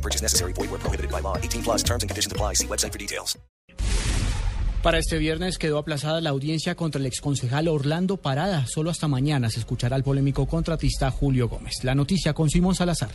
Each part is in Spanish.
No purchase necessary. Void where prohibited by law. 18 plus terms and conditions apply. See website for details. Para este viernes quedó aplazada la audiencia contra el exconcejal Orlando Parada. Solo hasta mañana se escuchará al polémico contratista Julio Gómez. La noticia con Simón Salazar.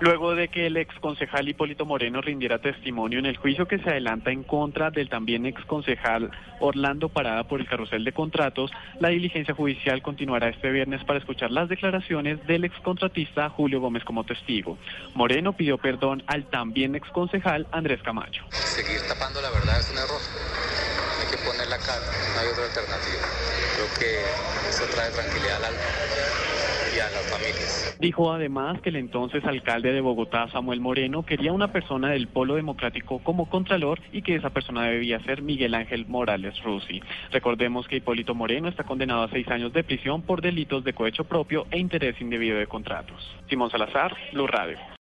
Luego de que el exconcejal Hipólito Moreno rindiera testimonio en el juicio que se adelanta en contra del también exconcejal Orlando Parada por el carrusel de contratos, la diligencia judicial continuará este viernes para escuchar las declaraciones del excontratista Julio Gómez como testigo. Moreno pidió perdón al también exconcejal Andrés Camacho. Seguir tapando la verdad es un error. Hay que poner la cara, no hay otra alternativa. Creo que eso trae tranquilidad al alma Dijo además que el entonces alcalde de Bogotá, Samuel Moreno, quería una persona del Polo Democrático como contralor y que esa persona debía ser Miguel Ángel Morales Rusi. Recordemos que Hipólito Moreno está condenado a seis años de prisión por delitos de cohecho propio e interés indebido de contratos. Simón Salazar, Blue Radio.